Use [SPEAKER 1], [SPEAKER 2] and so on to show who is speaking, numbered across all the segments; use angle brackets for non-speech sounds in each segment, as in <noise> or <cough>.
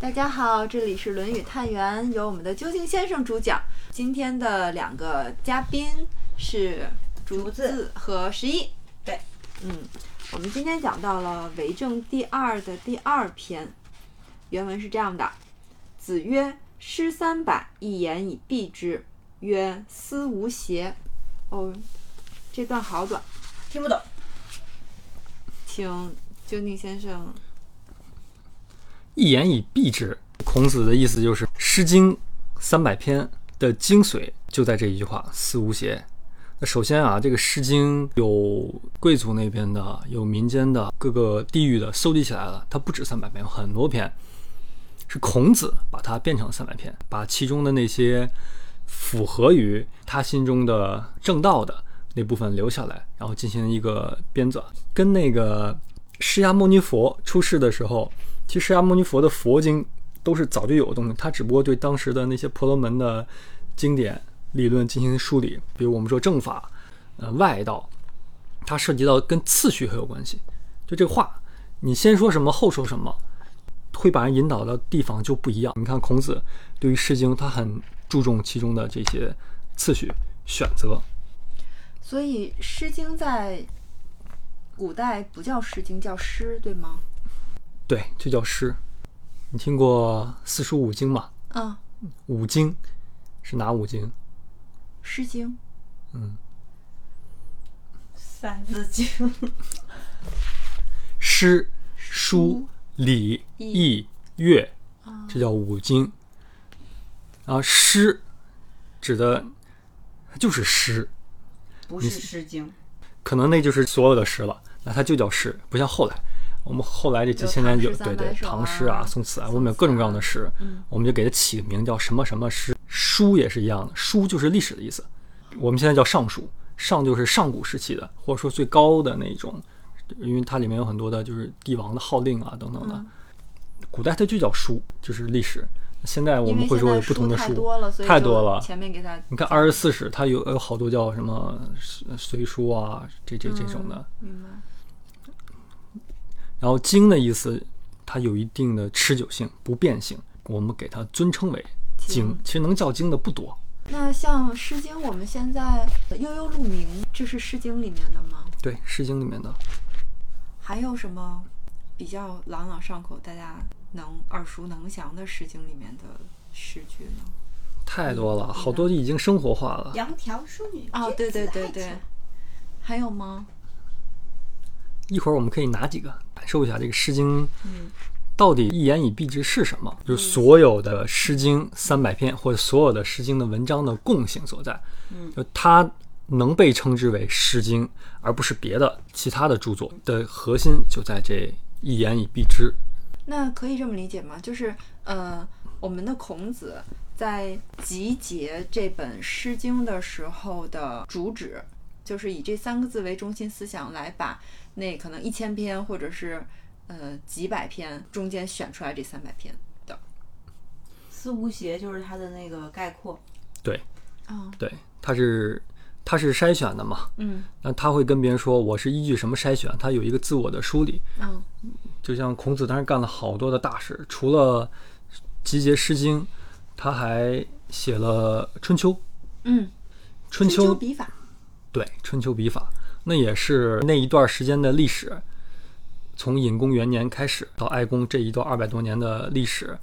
[SPEAKER 1] 大家好，这里是《论语探源》，由我们的究竟先生主讲。今天的两个嘉宾是竹子和十一。
[SPEAKER 2] 对，
[SPEAKER 1] 嗯，我们今天讲到了《为政第二》的第二篇，原文是这样的：子曰：“诗三百，一言以蔽之。”曰：“思无邪。”哦，这段好短，
[SPEAKER 2] 听不懂。
[SPEAKER 1] 请究竟先生。
[SPEAKER 3] 一言以蔽之，孔子的意思就是《诗经》三百篇的精髓就在这一句话“思无邪”。那首先啊，这个《诗经》有贵族那边的，有民间的，各个地域的，搜集起来了，它不止三百篇，有很多篇。是孔子把它变成三百篇，把其中的那些符合于他心中的正道的那部分留下来，然后进行一个编纂，跟那个释迦牟尼佛出世的时候。其实释迦牟尼佛的佛经都是早就有的东西，他只不过对当时的那些婆罗门的经典理论进行梳理。比如我们说正法，呃，外道，它涉及到跟次序很有关系。就这话，你先说什么，后说什么，会把人引导的地方就不一样。你看孔子对于《诗经》，他很注重其中的这些次序选择。
[SPEAKER 1] 所以，《诗经》在古代不叫《诗经》，叫诗，对吗？
[SPEAKER 3] 对，就叫诗。你听过四书五经吗？
[SPEAKER 1] 啊，
[SPEAKER 3] 五经是哪五经？
[SPEAKER 1] 诗经。
[SPEAKER 3] 嗯。
[SPEAKER 2] 三字经。
[SPEAKER 3] 诗、书、礼、易、乐，这叫五经。然后诗指的就是诗，
[SPEAKER 2] 不是《诗经》。
[SPEAKER 3] 可能那就是所有的诗了，那它就叫诗，不像后来。我们后来这几千年有对对唐诗啊、宋词啊，我们有各种各样的诗，我们就给它起个名叫什么什么诗。书也是一样的，书就是历史的意思。我们现在叫尚书，上就是上古时期的，或者说最高的那种，因为它里面有很多的就是帝王的号令啊等等的。古代它就叫书，就是历史。现在我们会说有不同的
[SPEAKER 1] 书，
[SPEAKER 3] 太多了。
[SPEAKER 1] 前面给它，
[SPEAKER 3] 你看二十四史，它有有好多叫什么隋书啊，这这这种的。
[SPEAKER 1] 明白。
[SPEAKER 3] 然后经的意思，它有一定的持久性、不变性，我们给它尊称为经。其实能叫经的不多。
[SPEAKER 1] 那像《诗经》，我们现在悠悠鹿鸣，这是《诗经》里面的吗？
[SPEAKER 3] 对，《诗经》里面的。
[SPEAKER 1] 还有什么比较朗朗上口、大家能耳熟能详的《诗经》里面的诗句呢？
[SPEAKER 3] 太多了，好多已经生活化了。
[SPEAKER 2] 窈窕淑女，
[SPEAKER 1] 哦，对对对对，还有吗？
[SPEAKER 3] 一会儿我们可以拿几个感受一下这个《诗经》到底一言以蔽之是什么？就是所有的《诗经》三百篇或者所有的《诗经》的文章的共性所在。就它能被称之为《诗经》，而不是别的其他的著作的核心就在这一言以蔽之。
[SPEAKER 1] 那可以这么理解吗？就是呃，我们的孔子在集结这本《诗经》的时候的主旨，就是以这三个字为中心思想来把。那可能一千篇，或者是呃几百篇，中间选出来这三百篇的。
[SPEAKER 2] 思无邪就是它的那个概括。
[SPEAKER 3] 对，
[SPEAKER 1] 啊，
[SPEAKER 3] 对，它是他是筛选的嘛。
[SPEAKER 1] 嗯。
[SPEAKER 3] 那他会跟别人说，我是依据什么筛选？他有一个自我的梳理。
[SPEAKER 1] 嗯。
[SPEAKER 3] 就像孔子当时干了好多的大事，除了集结《诗经》，他还写了《春秋》。
[SPEAKER 1] 嗯。
[SPEAKER 3] 春秋
[SPEAKER 1] 笔法。
[SPEAKER 3] 对，《春秋笔法》。那也是那一段时间的历史，从隐公元年开始到哀公这一段二百多年的历史，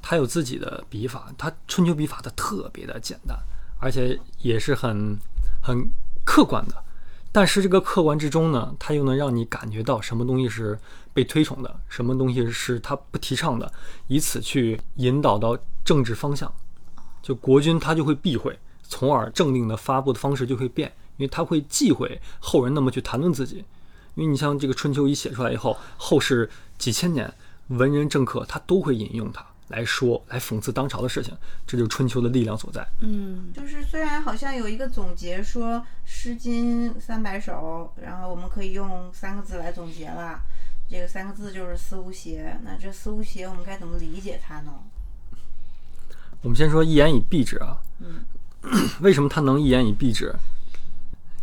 [SPEAKER 3] 他有自己的笔法，他春秋笔法的特别的简单，而且也是很很客观的。但是这个客观之中呢，他又能让你感觉到什么东西是被推崇的，什么东西是他不提倡的，以此去引导到政治方向。就国君他就会避讳，从而政令的发布的方式就会变。因为他会忌讳后人那么去谈论自己，因为你像这个《春秋》一写出来以后，后世几千年文人政客他都会引用它来说，来讽刺当朝的事情，这就是《春秋》的力量所在。
[SPEAKER 2] 嗯，就是虽然好像有一个总结说《诗经》三百首，然后我们可以用三个字来总结了，这个三个字就是“思无邪”。那这“思无邪”我们该怎么理解它呢？
[SPEAKER 3] 我们先说“一言以蔽之”啊。
[SPEAKER 2] 嗯。<clears throat>
[SPEAKER 3] 为什么它能一言以蔽之？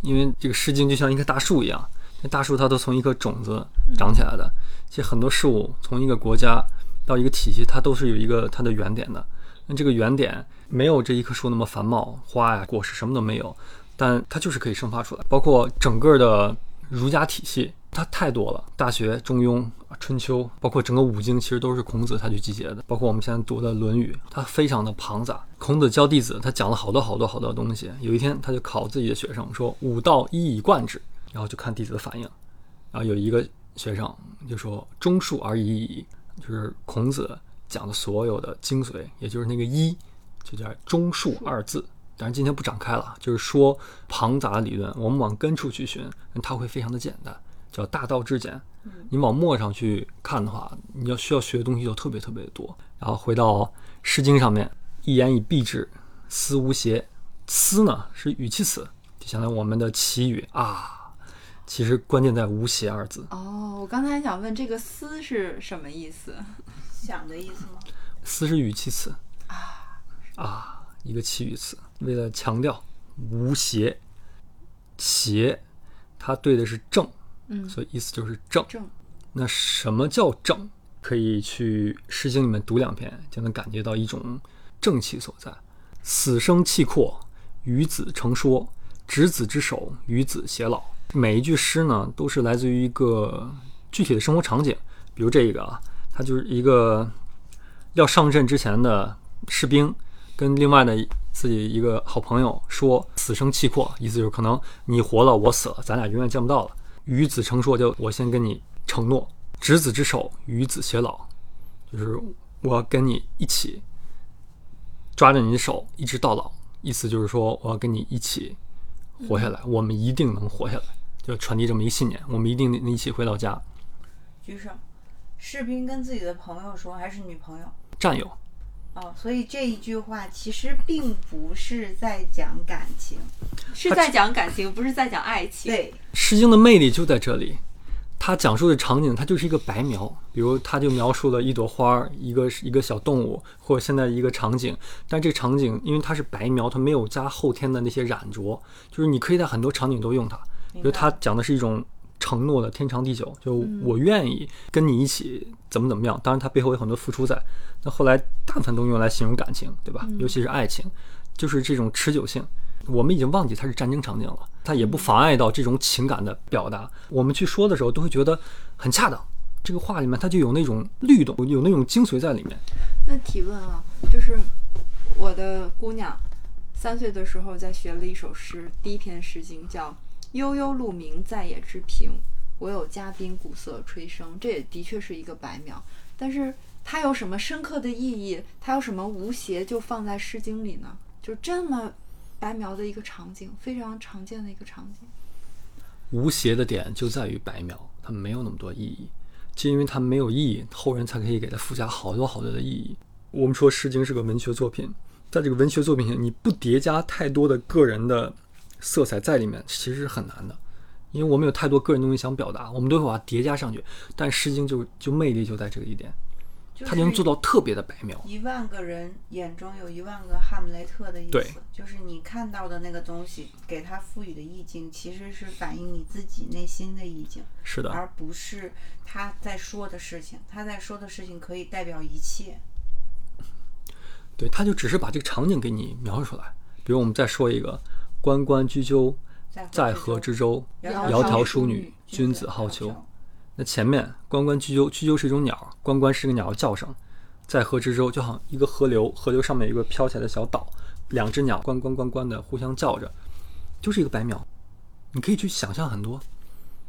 [SPEAKER 3] 因为这个《诗经》就像一棵大树一样，那大树它都从一颗种子长起来的。其实很多事物从一个国家到一个体系，它都是有一个它的原点的。那这个原点没有这一棵树那么繁茂，花呀、果实什么都没有，但它就是可以生发出来。包括整个的儒家体系，它太多了，《大学》《中庸》《春秋》，包括整个五经，其实都是孔子他去集结的。包括我们现在读的《论语》，它非常的庞杂。孔子教弟子，他讲了好多好多好多东西。有一天，他就考自己的学生说：“五道一以贯之。”然后就看弟子的反应。然后有一个学生就说：“中恕而已矣。”就是孔子。讲的所有的精髓，也就是那个一，就叫中恕二字。但是今天不展开了，就是说庞杂的理论，我们往根处去寻，它会非常的简单，叫大道至简。你往墨上去看的话，你要需要学的东西就特别特别的多。然后回到《诗经》上面，一言以蔽之，思无邪。思呢是语气词，就相当于我们的祈语啊。其实关键在无邪二字。
[SPEAKER 1] 哦，我刚才想问这个思是什么意思？
[SPEAKER 2] 想的意思吗？
[SPEAKER 3] 思是语气词
[SPEAKER 1] 啊
[SPEAKER 3] 啊，一个祈语词，为了强调无邪，邪它对的是正，
[SPEAKER 1] 嗯，
[SPEAKER 3] 所以意思就是正。
[SPEAKER 1] 正。
[SPEAKER 3] 那什么叫正？可以去《诗经》里面读两篇，就能感觉到一种正气所在。死生契阔，与子成说，执子之手，与子偕老。每一句诗呢，都是来自于一个具体的生活场景，比如这一个啊。它就是一个要上阵之前的士兵，跟另外的自己一个好朋友说“死生契阔”，意思就是可能你活了，我死了，咱俩永远见不到了。与子成说，就我先跟你承诺，执子之手，与子偕老，就是我要跟你一起抓着你的手，一直到老。意思就是说，我要跟你一起活下来，我们一定能活下来，就传递这么一个信念，我们一定能一起回到家。
[SPEAKER 2] 举手。士兵跟自己的朋友说，还是女朋友？
[SPEAKER 3] 战友。
[SPEAKER 2] 哦，所以这一句话其实并不是在讲感情，
[SPEAKER 1] 是在讲感情，不是在讲爱情。
[SPEAKER 2] 对，《
[SPEAKER 3] 诗经》的魅力就在这里，它讲述的场景，它就是一个白描，比如它就描述了一朵花儿，一个一个小动物，或者现在一个场景。但这个场景，因为它是白描，它没有加后天的那些染着，就是你可以在很多场景都用它。比如它讲的是一种。承诺的天长地久，就我愿意跟你一起怎么怎么样。当然，它背后有很多付出在。那后来大部分都用来形容感情，对吧？尤其是爱情，就是这种持久性。我们已经忘记它是战争场景了，它也不妨碍到这种情感的表达。我们去说的时候，都会觉得很恰当。这个话里面它就有那种律动，有那种精髓在里面。
[SPEAKER 1] 那提问啊，就是我的姑娘三岁的时候在学了一首诗，第一篇诗经叫。悠悠鹿鸣，在野之平。我有嘉宾，鼓瑟吹笙。这也的确是一个白描，但是它有什么深刻的意义？它有什么无邪就放在《诗经》里呢？就这么白描的一个场景，非常常见的一个场景。
[SPEAKER 3] 无邪的点就在于白描，它没有那么多意义。就因为它没有意义，后人才可以给它附加好多好多的意义。我们说《诗经》是个文学作品，在这个文学作品上，你不叠加太多的个人的。色彩在里面其实是很难的，因为我们有太多个人东西想表达，我们都会把它叠加上去。但《诗经》就就魅力就在这个一点，它能做到特别的白描。
[SPEAKER 2] 一万个人眼中有一万个哈姆雷特的意思，
[SPEAKER 3] 对，
[SPEAKER 2] 就是你看到的那个东西，给它赋予的意境，其实是反映你自己内心的意境，
[SPEAKER 3] 是的，
[SPEAKER 2] 而不是他在说的事情。他在说的事情可以代表一切，
[SPEAKER 3] 对，他就只是把这个场景给你描述出来。比如我们再说一个。关关雎鸠，在河之洲。窈窕淑女，君子好逑。那前面关关雎鸠，雎鸠是一种鸟，关关是个鸟叫声。在河之洲，就好像一个河流，河流上面有一个飘起来的小岛，两只鸟关关关关的互相叫着，就是一个白描。你可以去想象很多。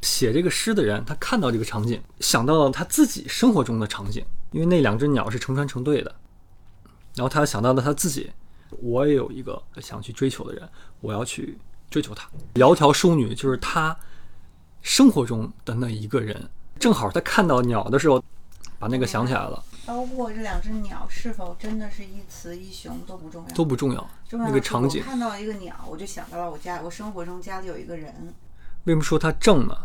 [SPEAKER 3] 写这个诗的人，他看到这个场景，想到了他自己生活中的场景，因为那两只鸟是成双成对的。然后他想到了他自己。我也有一个想去追求的人，我要去追求他。窈窕淑女就是他生活中的那一个人，正好他看到鸟的时候，把那个想起来了。
[SPEAKER 2] 包括这两只鸟是否真的是一雌一雄都不重要，
[SPEAKER 3] 都不重要。那个场景，
[SPEAKER 2] 看到一个鸟，我就想到了我家，我生活中家里有一个人。
[SPEAKER 3] 为什么说它正呢？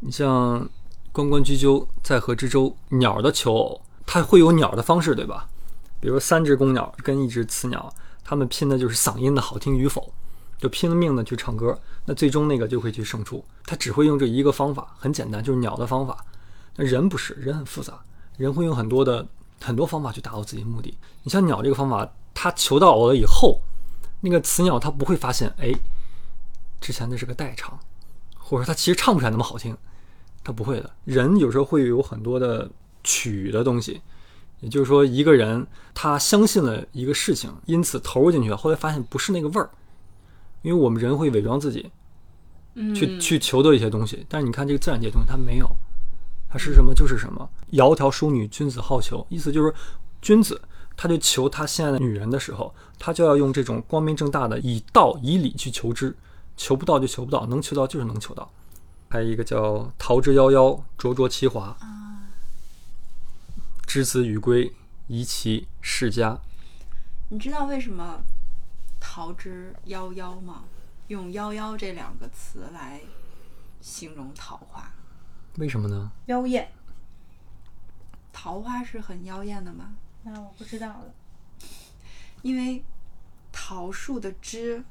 [SPEAKER 3] 你像“关关雎鸠，在河之洲”，鸟的求偶，它会有鸟的方式，对吧？比如三只公鸟跟一只雌鸟。他们拼的就是嗓音的好听与否，就拼了命的去唱歌，那最终那个就会去胜出。他只会用这一个方法，很简单，就是鸟的方法。那人不是，人很复杂，人会用很多的很多方法去达到自己的目的。你像鸟这个方法，它求到偶了以后，那个雌鸟它不会发现，哎，之前那是个代唱，或者说它其实唱不出来那么好听，它不会的。人有时候会有很多的曲的东西，也就是说，一个人他相信了一个事情，因此投入进去，后来发现不是那个味儿，因为我们人会伪装自己，
[SPEAKER 1] 嗯，
[SPEAKER 3] 去去求得一些东西，但是你看这个自然界东西，它没有，它是什么就是什么。窈窕淑女，君子好逑，意思就是君子他就求他心爱的女人的时候，他就要用这种光明正大的以道以理去求之，求不到就求不到，能求到就是能求到。还有一个叫桃之夭夭，灼灼其华，之子于归，宜其室家。
[SPEAKER 1] 你知道为什么桃之夭夭吗？用“夭夭”这两个词来形容桃花。
[SPEAKER 3] 为什么呢？
[SPEAKER 2] 妖艳，
[SPEAKER 1] 桃花是很妖艳的吗？
[SPEAKER 2] 那我不知道了。
[SPEAKER 1] 因为桃树的枝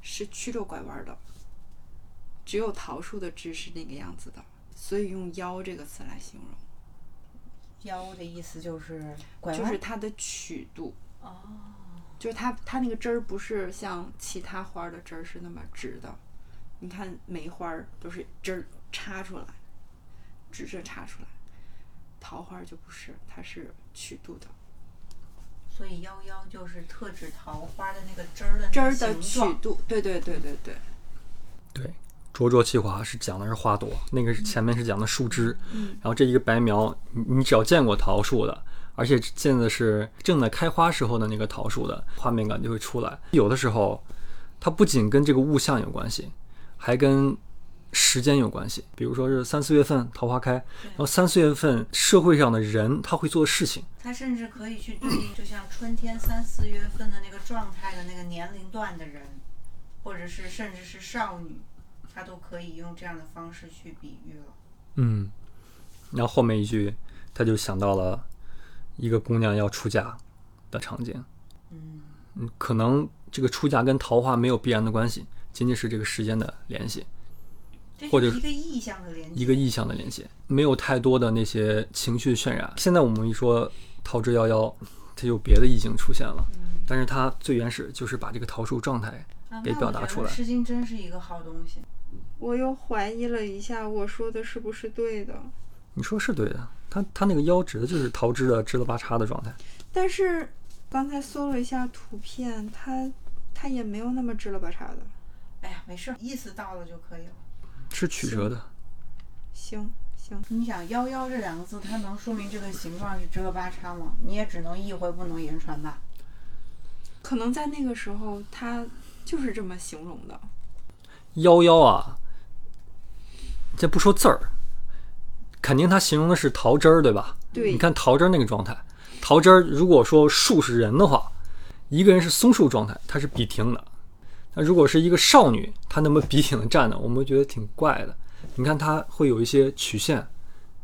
[SPEAKER 1] 是曲着拐弯的，只有桃树的枝是那个样子的，所以用“夭”这个词来形容，
[SPEAKER 2] 妖的意思就是拐弯，
[SPEAKER 1] 就是它的曲度。
[SPEAKER 2] 哦，
[SPEAKER 1] 就是它它那个枝儿不是像其他花儿的枝儿是那么直的，你看梅花儿都是枝儿插出来，直着插出来，桃花儿就不是，它是曲度的，
[SPEAKER 2] 所以夭夭就是特指桃花的那个枝儿的
[SPEAKER 1] 枝
[SPEAKER 2] 那个
[SPEAKER 1] 儿的曲。度，对对对对对，
[SPEAKER 3] 对，灼灼其华是讲的是花朵，那个是前面是讲的树枝，
[SPEAKER 1] 嗯
[SPEAKER 3] 然后这一个白苗，你你只要见过桃树的，而且见的是正在开花时候的那个桃树的画面感就会出来。有的时候，它不仅跟这个物象有关系，还跟时间有关系。比如说是三四月份桃花开，然后三四月份社会上的人他会做的事情，
[SPEAKER 2] 他甚至可以去对应，就像春天三四月份的那个状态的那个年龄段的人，或者是甚至是少女，他都可以用这样的方式去比喻了。
[SPEAKER 3] 嗯，然后后面一句他就想到了一个姑娘要出嫁的场景。
[SPEAKER 2] 嗯，
[SPEAKER 3] 嗯，可能这个出嫁跟桃花没有必然的关系，仅仅是这个时间的联系，或者
[SPEAKER 2] 一个意象的联系。
[SPEAKER 3] 一个意象的联系，没有太多的那些情绪渲染。现在我们一说桃之夭夭，它有别的意境出现了，
[SPEAKER 2] 嗯
[SPEAKER 3] 但是它最原始就是把这个桃树状态给表达出来
[SPEAKER 2] 诗经》真是一个好东西。
[SPEAKER 1] 我又怀疑了一下，我说的是不是对的？
[SPEAKER 3] 你说是对的，他他那个腰指的就是桃枝的支了八叉的状态。
[SPEAKER 1] 但是刚才搜了一下图片，它它也没有那么支了八叉的。
[SPEAKER 2] 哎呀，没事儿，意思到了就可以了。
[SPEAKER 3] 是曲折的，
[SPEAKER 1] 行行，
[SPEAKER 2] 你想“幺幺”这两个字，它能说明这个形状是支了八叉吗？你也只能意会，不能言传吧。
[SPEAKER 1] 可能在那个时候，它就是这么形容的。
[SPEAKER 3] 幺幺啊，这不说字儿，肯定它形容的是桃汁儿，对吧？
[SPEAKER 1] 对
[SPEAKER 3] 你看桃汁儿那个状态，桃汁儿如果说树是人的话，一个人是松树状态，它是笔挺的；那如果是一个少女，她那么笔挺的站着，我们觉得挺怪的。你看她会有一些曲线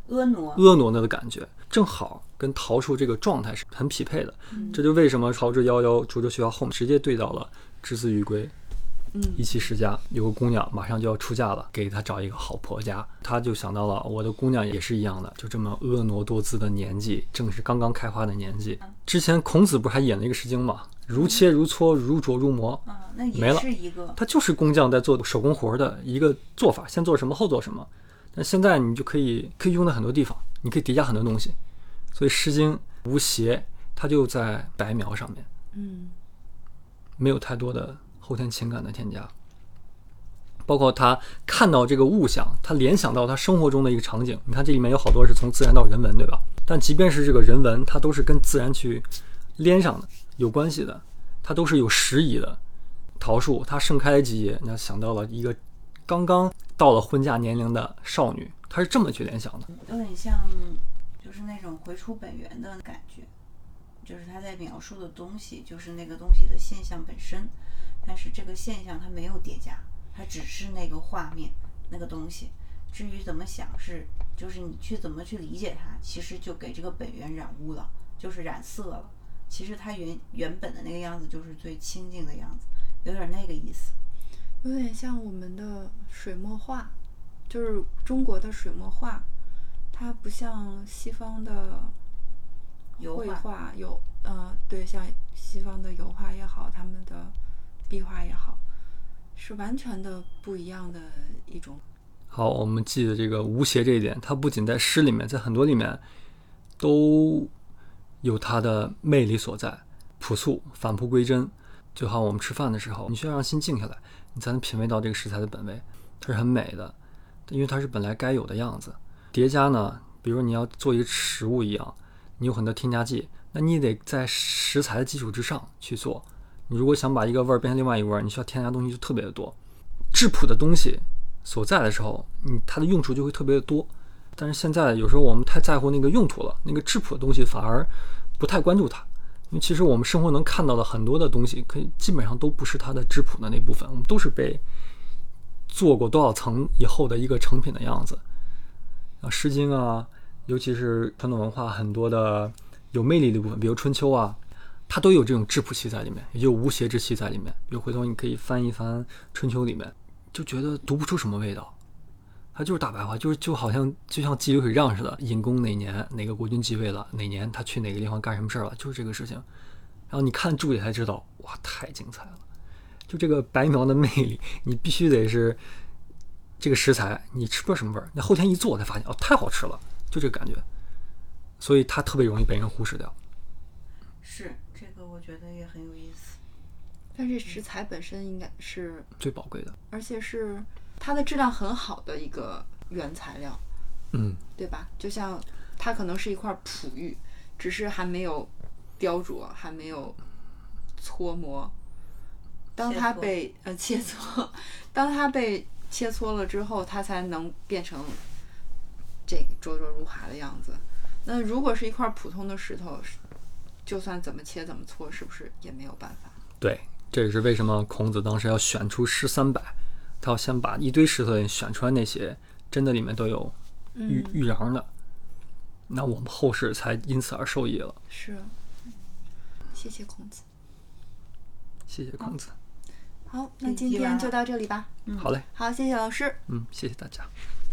[SPEAKER 2] 婀娜，
[SPEAKER 3] 婀娜的感觉，正好跟桃树这个状态是很匹配的。这就为什么桃之夭夭，灼灼其华后面直接对到了之子于归。
[SPEAKER 1] 嗯
[SPEAKER 3] 一妻世家，有个姑娘马上就要出嫁了，给她找一个好婆家。他就想到了我的姑娘也是一样的，就这么婀娜多姿的年纪，正是刚刚开花的年纪。之前孔子不是还演了一个《诗经》吗，如切如磋，如琢如磨，
[SPEAKER 2] 啊，那
[SPEAKER 3] 没了
[SPEAKER 2] 也是一个。
[SPEAKER 3] 它就是工匠在做手工活儿的一个做法，先做什么后做什么。但现在你就可以可以用在很多地方，你可以叠加很多东西。所以《诗经》无邪，它就在白描上面。
[SPEAKER 1] 嗯
[SPEAKER 3] 没有太多的后天情感的添加。包括他看到这个物象，他联想到他生活中的一个场景。你看这里面有好多是从自然到人文，对吧？但即便是这个人文，它都是跟自然去连上的，有关系的，它都是有时宜的。桃树它盛开的季节，那想到了一个刚刚到了婚嫁年龄的少女，她是这么去联想的。
[SPEAKER 2] 有点像，就是那种回出本源的感觉，就是他在描述的东西，就是那个东西的现象本身，但是这个现象它没有叠加，它只是那个画面那个东西。至于怎么想是，就是你去怎么去理解它，其实就给这个本源染污了，就是染色了。其实它原原本的那个样子就是最清净的样子，有点那个意思。
[SPEAKER 1] 有点像我们的水墨画，就是中国的水墨画，它不像西方的
[SPEAKER 2] 油画
[SPEAKER 1] 画有，呃，对，像西方的油画也好，他们的壁画也好，是完全的不一样的一种。
[SPEAKER 3] 好，我们记得这个无邪这一点，它不仅在诗里面，在很多里面都有它的魅力所在。朴素，返璞归真，就好像我们吃饭的时候，你需要让心静下来，你才能品味到这个食材的本味，它是很美的，因为它是本来该有的样子。叠加呢，比如你要做一个食物一样，有很多添加剂，那你得在食材的基础之上去做。你如果想把一个味儿变成另外一个味儿，你需要添加东西就特别的多。质朴的东西所在的时候，你它的用处就会特别的多。但是现在有时候我们太在乎那个用途了，那个质朴的东西反而不太关注它。因为其实我们生活能看到的很多的东西，可以基本上都不是它的质朴的那部分，我们都是被做过多少层以后的一个成品的样子。啊，《湿巾》啊，尤其是传统文化很多的有魅力的部分，比如《春秋》啊，它都有这种质朴气在里面，也有无邪之气在里面。比如回头你可以翻一翻《春秋》里面，就觉得读不出什么味道。它就是大白话，就是就好像就像记流水账似的，尹公哪年哪个国君继位了，哪年他去哪个地方干什么事儿了，就是这个事情。然后你看注解才知道，哇，太精彩了！就这个白描的魅力，你必须得是这个食材，你吃不出什么味儿，你后天一做才发现，哦，太好吃了，就这个感觉。所以它特别容易被人忽视掉。
[SPEAKER 2] 是这个，我觉得也很有意思。
[SPEAKER 1] 但是食材本身应该是，
[SPEAKER 3] 最宝贵的，
[SPEAKER 1] 而且是它的质量很好的一个原材料，
[SPEAKER 3] 嗯，
[SPEAKER 1] 对吧？就像它可能是一块璞玉，只是还没有雕琢，还没有搓磨。当它被呃切 <laughs> 磋，当它被切磋了之后，它才能变成这个灼灼如华的样子。那如果是一块普通的石头，就算怎么切怎么搓，是不是也没有办法？
[SPEAKER 3] 对，这也是为什么孔子当时要选出诗三百，他要先把一堆石头里选出来那些真的里面都有玉玉瓤的，那我们后世才因此而受益了。
[SPEAKER 1] 是，谢谢孔子。
[SPEAKER 3] 谢谢孔子。
[SPEAKER 1] 好，那今天就到这里吧。
[SPEAKER 3] 嗯好嘞，
[SPEAKER 1] 好，谢谢老师。
[SPEAKER 3] 嗯，谢谢大家。
[SPEAKER 2] 嗯